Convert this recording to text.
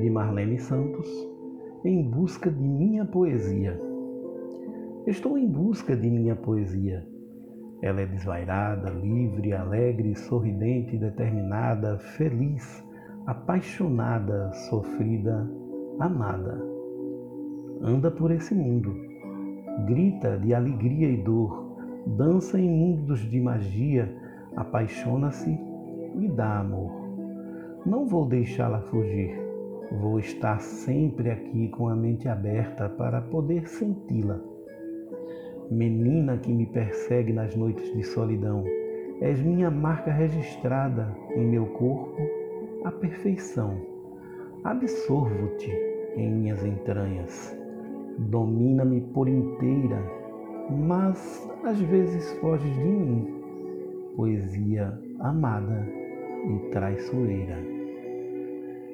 de Marlene Santos, em busca de minha poesia. Estou em busca de minha poesia. Ela é desvairada, livre, alegre, sorridente, determinada, feliz, apaixonada, sofrida, amada. Anda por esse mundo, grita de alegria e dor, dança em mundos de magia, apaixona-se e dá amor. Não vou deixá-la fugir. Vou estar sempre aqui com a mente aberta para poder senti-la. Menina que me persegue nas noites de solidão, és minha marca registrada em meu corpo, a perfeição. Absorvo-te em minhas entranhas. Domina-me por inteira, mas às vezes foges de mim. Poesia amada e traiçoeira.